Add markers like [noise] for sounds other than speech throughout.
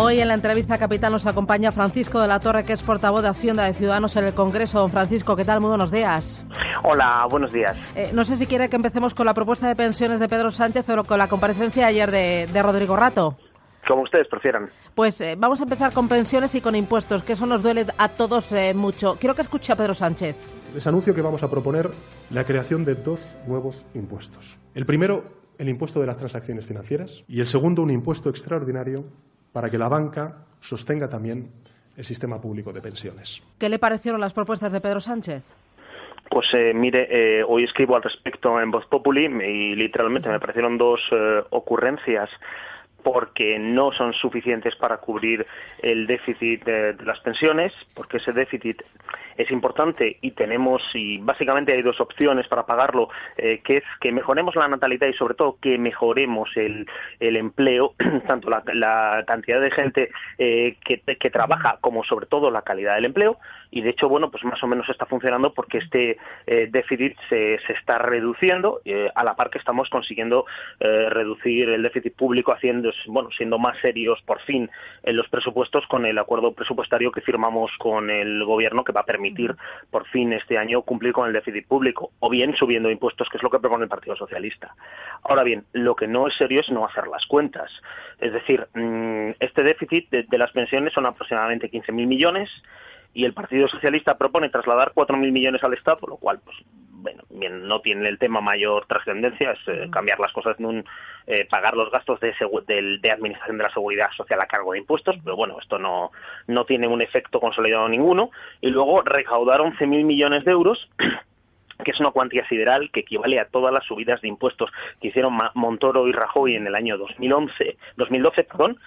Hoy en la entrevista capital nos acompaña Francisco de la Torre, que es portavoz de Hacienda de Ciudadanos en el Congreso. Don Francisco, ¿qué tal? Muy buenos días. Hola, buenos días. Eh, no sé si quiere que empecemos con la propuesta de pensiones de Pedro Sánchez o con la comparecencia ayer de, Rodrigo Rato. Como ustedes prefieran. Pues eh, vamos a empezar con pensiones y con impuestos, que eso nos duele a todos eh, mucho. Quiero que escuche a Pedro Sánchez. Les anuncio que vamos a proponer la creación de dos nuevos impuestos. El primero, el impuesto de las transacciones financieras, y el segundo, un impuesto extraordinario para que la banca sostenga también el sistema público de pensiones. ¿Qué le parecieron las propuestas de Pedro Sánchez? Pues eh, mire, eh, hoy escribo al respecto en Voz Populi y literalmente me parecieron dos eh, ocurrencias porque no son suficientes para cubrir el déficit de, las pensiones, porque ese déficit es importante y tenemos, y básicamente hay dos opciones para pagarlo, eh, que es que mejoremos la natalidad y sobre todo que mejoremos el, el empleo, [clears throat] tanto la, cantidad de gente eh, que, que, trabaja como sobre todo la calidad del empleo. Y de hecho, bueno, pues más o menos está funcionando porque este eh, déficit se, se, está reduciendo a la par que estamos consiguiendo reducir el déficit público haciendo, bueno, siendo más serios por fin en los presupuestos con el acuerdo presupuestario que firmamos con el gobierno que va a permitir por fin este año cumplir con el déficit público o bien subiendo impuestos, que es lo que propone el Partido Socialista. Ahora bien, lo que no es serio es no hacer las cuentas. Es decir, mm, este déficit de, las pensiones son aproximadamente 15.000 millones y el Partido Socialista propone trasladar 4.000 millones al Estado, lo cual pues bueno, bien, no tiene el tema mayor trascendencia, es eh, cambiar las cosas en un, eh, pagar los gastos de, de, administración de la seguridad social a cargo de impuestos, pero bueno, esto no, no tiene un efecto consolidado ninguno, y luego recaudar 11.000 millones de euros [clears throat] que es una cuantía sideral que equivale a todas las subidas de impuestos que hicieron Montoro y Rajoy en el año 2011, 2012, perdón,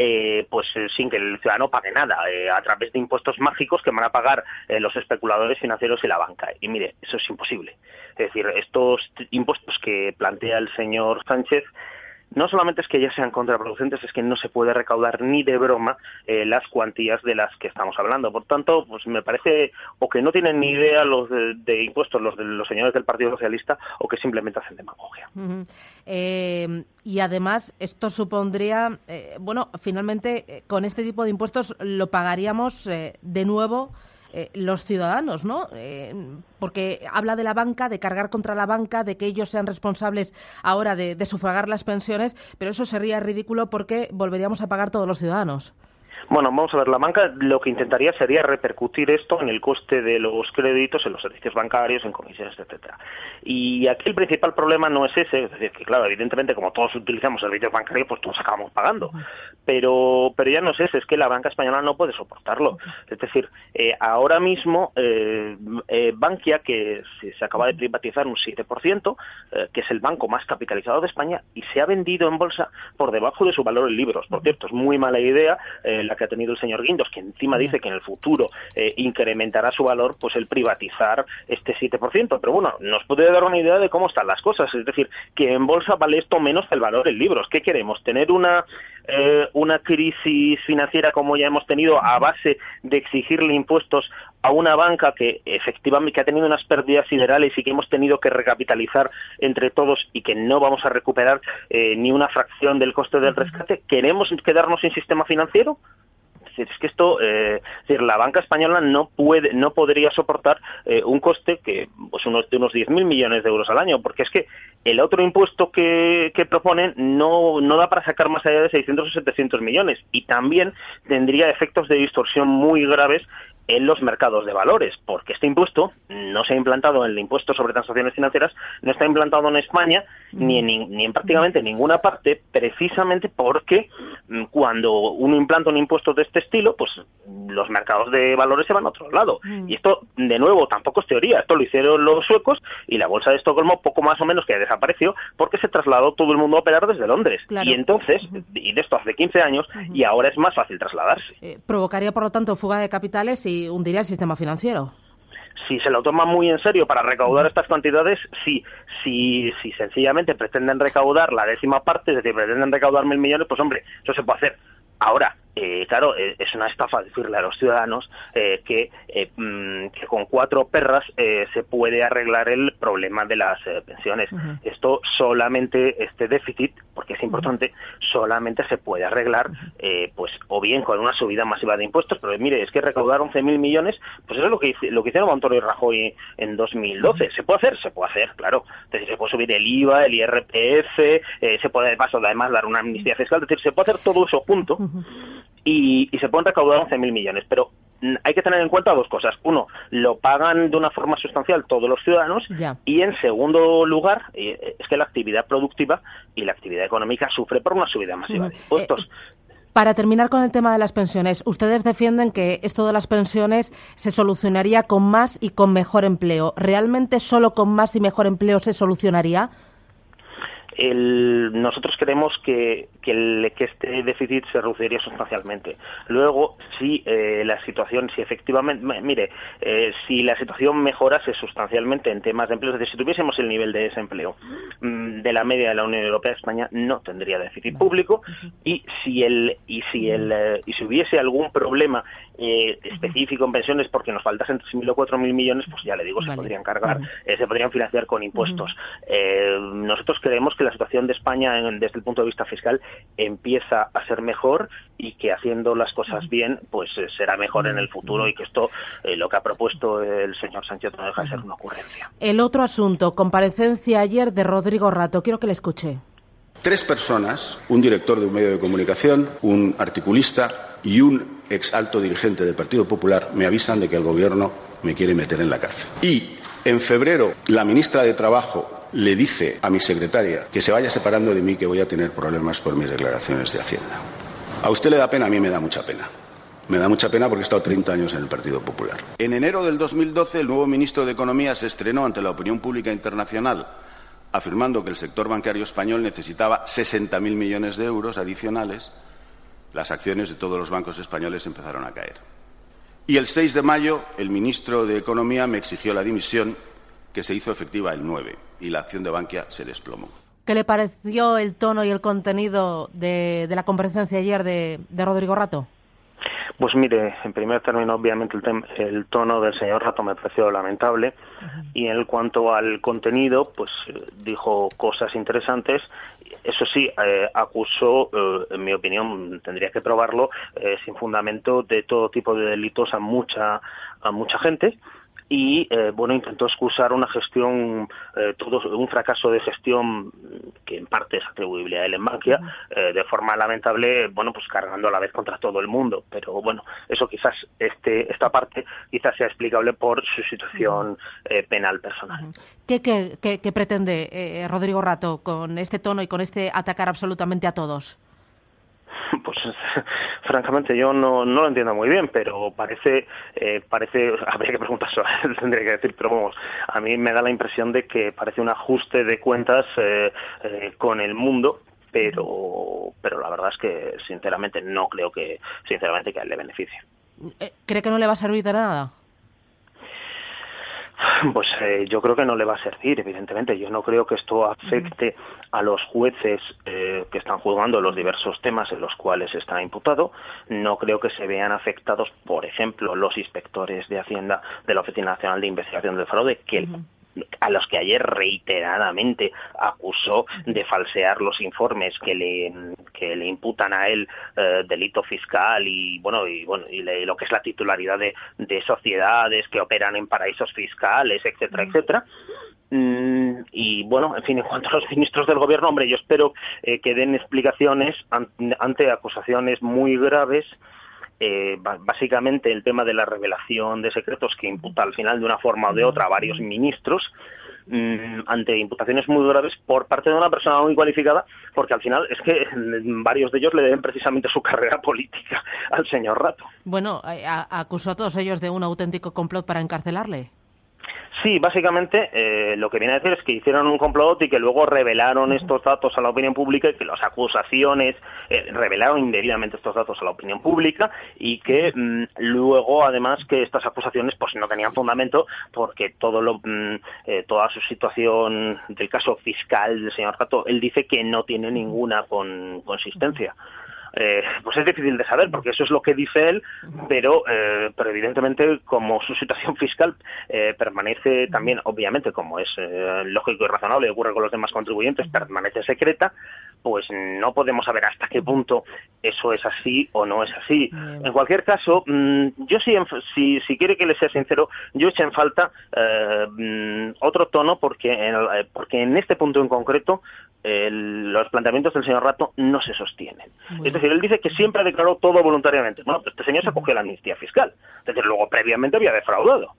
eh, pues eh, sin que el ciudadano pague nada, eh, a través de impuestos mágicos que van a pagar los especuladores financieros y la banca. Y mire, eso es imposible. Es decir, estos impuestos que plantea el señor Sánchez no solamente es que ya sean contraproducentes, es que no se puede recaudar ni de broma eh, las cuantías de las que estamos hablando. Por tanto, pues me parece o que no tienen ni idea los de, impuestos los de los señores del Partido Socialista o que simplemente hacen demagogia. Eh, y además esto supondría, eh, bueno, finalmente con este tipo de impuestos lo pagaríamos de nuevo eh, los ciudadanos, ¿no? Eh, porque habla de la banca, de cargar contra la banca, de que ellos sean responsables ahora de, de sufragar las pensiones, pero eso sería ridículo porque volveríamos a pagar todos los ciudadanos. Bueno, vamos a ver, la banca lo que intentaría sería repercutir esto en el coste de los créditos, en los servicios bancarios, en comisiones, etcétera. Y aquí el principal problema no es ese, es decir, que claro, evidentemente como todos utilizamos servicios bancarios, pues todos acabamos pagando. Pero, pero ya no es ese, es que la banca española no puede soportarlo. Es decir, eh, ahora mismo eh, eh, Bankia, que se, acaba de privatizar un 7%, que es el banco más capitalizado de España, y se ha vendido en bolsa por debajo de su valor en libros. Por cierto, es muy mala idea la que ha tenido el señor Guindos, que encima dice que en el futuro eh, incrementará su valor, pues el privatizar este 7%. Pero bueno, nos puede dar una idea de cómo están las cosas. Es decir, que en bolsa vale esto menos que el valor en libros. ¿Qué queremos? ¿Tener una, eh, una crisis financiera como ya hemos tenido a base de exigirle impuestos a una banca que efectivamente que ha tenido unas pérdidas siderales y que hemos tenido que recapitalizar entre todos y que no vamos a recuperar eh, ni una fracción del coste del rescate, ¿queremos quedarnos sin sistema financiero? es que esto, eh, decir, la banca española no puede, no podría soportar eh, un coste que, pues unos de unos 10.000 millones de euros al año, porque es que el otro impuesto que, que proponen no, no da para sacar más allá de 600 o 700 millones y también tendría efectos de distorsión muy graves en los mercados de valores, porque este impuesto no se ha implantado en el impuesto sobre transacciones financieras, no está implantado en España ni en, ni en prácticamente ninguna parte, precisamente porque mm, cuando uno implanta un impuesto de este estilo, pues los mercados de valores se van a otro lado. Mm. Y esto, de nuevo, tampoco es teoría, esto lo hicieron los suecos y la bolsa de Estocolmo poco más o menos que desapareció porque se trasladó todo el mundo a operar desde Londres. Y entonces, y de esto hace 15 años, y ahora es más fácil trasladarse. Eh, provocaría, por lo tanto, fuga de capitales y hundiría el sistema financiero si se lo toman muy en serio para recaudar estas cantidades, sí. Si, si sencillamente pretenden recaudar la décima parte, es decir, pretenden recaudar mil millones, pues hombre, eso se puede hacer. Ahora, eh, claro, eh, es una estafa decirle a los ciudadanos eh, que, mm, que, con cuatro perras se puede arreglar el problema de las pensiones. Esto solamente, este déficit, porque es importante, solamente se puede arreglar, pues, o bien con una subida masiva de impuestos, pero mire, es que recaudar 11.000 millones, pues eso es lo que, lo que hicieron Montoro y Rajoy en 2012. ¿Se puede hacer? Se puede hacer, claro. Entonces, se puede subir el IVA, el IRPF, se puede, además, dar una amnistía fiscal, es decir, se puede hacer todo eso junto y, se pueden recaudar 11.000 millones. Pero hay que tener en cuenta dos cosas. Uno, lo pagan de una forma sustancial todos los ciudadanos y en segundo lugar, eh, es que la actividad productiva y la actividad económica sufre por una subida masiva de impuestos. Eh, para terminar con el tema de las pensiones, ustedes defienden que esto de las pensiones se solucionaría con más y con mejor empleo. ¿Realmente solo con más y mejor empleo se solucionaría? Nosotros creemos que, que, este déficit se reduciría sustancialmente. Luego, si eh, la situación, si efectivamente, mire, eh, si la situación mejorase sustancialmente en temas de empleo, es decir, si tuviésemos el nivel de desempleo mm, de la media de la Unión Europea, España no tendría déficit público. Y si el y si el eh, y si hubiese algún problema específico en pensiones porque nos faltasen 3.000 o 4.000 millones, pues ya le digo, se podrían cargar, se podrían financiar con impuestos. nosotros creemos que la situación de España desde el punto de vista fiscal empieza a ser mejor y que haciendo las cosas bien pues eh, será mejor en el futuro y que esto eh, lo que ha propuesto el señor Sánchez no deja de ser una ocurrencia. El otro asunto, comparecencia ayer de Rodrigo Rato, quiero que le escuche. Tres personas, un director de un medio de comunicación, un articulista y un ex alto dirigente del Partido Popular me avisan de que el Gobierno me quiere meter en la cárcel. Y en febrero, la ministra de Trabajo le dice a mi secretaria que se vaya separando de mí, que voy a tener problemas por mis declaraciones de Hacienda. A usted le da pena, a mí me da mucha pena. Me da mucha pena porque he estado 30 años en el Partido Popular. En enero del 2012, el nuevo ministro de Economía se estrenó ante la opinión pública internacional afirmando que el sector bancario español necesitaba 60.000 millones de euros adicionales. Las acciones de todos los bancos españoles empezaron a caer. Y el 6 de mayo, el ministro de Economía me exigió la dimisión que se hizo efectiva el 9 y la acción de Bankia se desplomó. ¿Qué le pareció el tono y el contenido de, la comparecencia ayer de, Rodrigo Rato? Pues mire, en primer término, obviamente el, tono del señor Rato me pareció lamentable y en cuanto al contenido, pues dijo cosas interesantes. Eso sí, eh, acusó, eh, en mi opinión, tendría que probarlo, eh, sin fundamento de todo tipo de delitos a mucha a mucha gente y eh, bueno intentó excusar una gestión eh, todo un fracaso de gestión que en parte es atribuible a él en Bankia eh, de forma lamentable bueno pues cargando a la vez contra todo el mundo. Pero bueno eso quizás este esta parte quizás sea explicable por su situación penal personal. ¿Qué, qué, qué pretende Rodrigo Rato con este tono y con este atacar absolutamente a todos [laughs] pues [laughs] francamente yo no, lo entiendo muy bien, pero parece, eh, parece, [laughs] habría que preguntar a él, tendría que decir, pero vamos, a mí me da la impresión de que parece un ajuste de cuentas eh, eh, con el mundo, pero, pero la verdad es que sinceramente no creo que, sinceramente que a él le beneficie. ¿Cree que no le va a servir de nada? Pues eh, yo creo que no le va a servir, evidentemente. Yo no creo que esto afecte a los jueces eh, que están juzgando los diversos temas en los cuales está imputado. No creo que se vean afectados, por ejemplo, los inspectores de Hacienda de la Oficina Nacional de Investigación del Fraude, que a los que ayer reiteradamente acusó de falsear los informes que le, que le imputan a él eh, delito fiscal y bueno y bueno y, lo que es la titularidad de, de, sociedades que operan en paraísos fiscales etcétera etcétera. Mm, y bueno, en fin, en cuanto a los ministros del gobierno, hombre, yo espero eh, que den explicaciones ante acusaciones muy graves eh, básicamente el tema de la revelación de secretos que imputa al final de una forma o de otra a varios ministros mm, ante imputaciones muy graves por parte de una persona muy cualificada, porque al final es que [laughs] varios de ellos le deben precisamente su [laughs] carrera política al señor Rato. Bueno, eh, acusó a todos ellos de un auténtico complot para encarcelarle. Sí, básicamente eh, lo que viene a decir es que hicieron un complot y que luego revelaron estos datos a la opinión pública y que las acusaciones eh, revelaron indebidamente estos datos a la opinión pública y que mm, luego además que estas acusaciones pues no tenían fundamento porque todo lo mm, eh, toda su situación del caso fiscal del señor Rato él dice que no tiene ninguna con, consistencia. Eh, pues es difícil de saber, porque eso es lo que dice él, pero, eh, pero evidentemente como su situación [laughs] fiscal eh, permanece también, obviamente, como es lógico y razonable, ocurre con los demás contribuyentes, permanece secreta, pues no podemos saber hasta qué punto eso es así o no es así. En cualquier caso, mm, yo sí, si, si quiere que le sea sincero, yo eché en falta mm, otro tono porque en, porque en este punto en concreto los planteamientos del señor Rato no se sostienen. Es decir, él dice que siempre declaró todo voluntariamente. Bueno, pues este señor se acogió a la amnistía fiscal. Es decir, luego previamente había defraudado.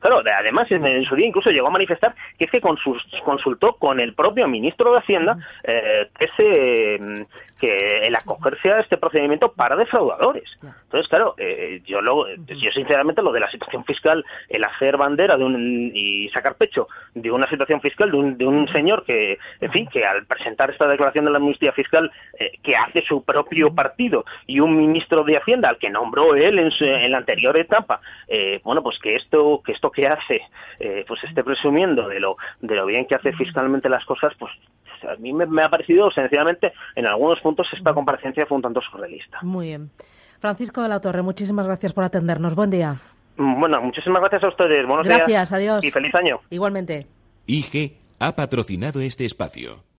Claro, además en, su día incluso llegó a manifestar que es que consultó con el propio ministro de Hacienda eh, que, se, que el acogerse a este procedimiento para defraudadores. Entonces, claro, eh, yo, lo, yo sinceramente lo de la situación fiscal, el hacer bandera de un, y sacar pecho de una situación fiscal de un, de un señor que, en fin, que al presentar esta declaración de la amnistía fiscal eh, que hace su propio partido y un ministro de Hacienda al que nombró él en, en la anterior etapa, bueno, pues que esto que esto que hace eh, pues esté presumiendo de lo de lo bien que hace fiscalmente las cosas pues a mí me, ha parecido sencillamente en algunos puntos esta comparecencia fue un tanto surrealista. Muy bien. Francisco de la Torre muchísimas gracias por atendernos. Buen día. Bueno muchísimas gracias a ustedes. Buenos gracias adiós. Y feliz año. Igualmente. IG ha patrocinado este espacio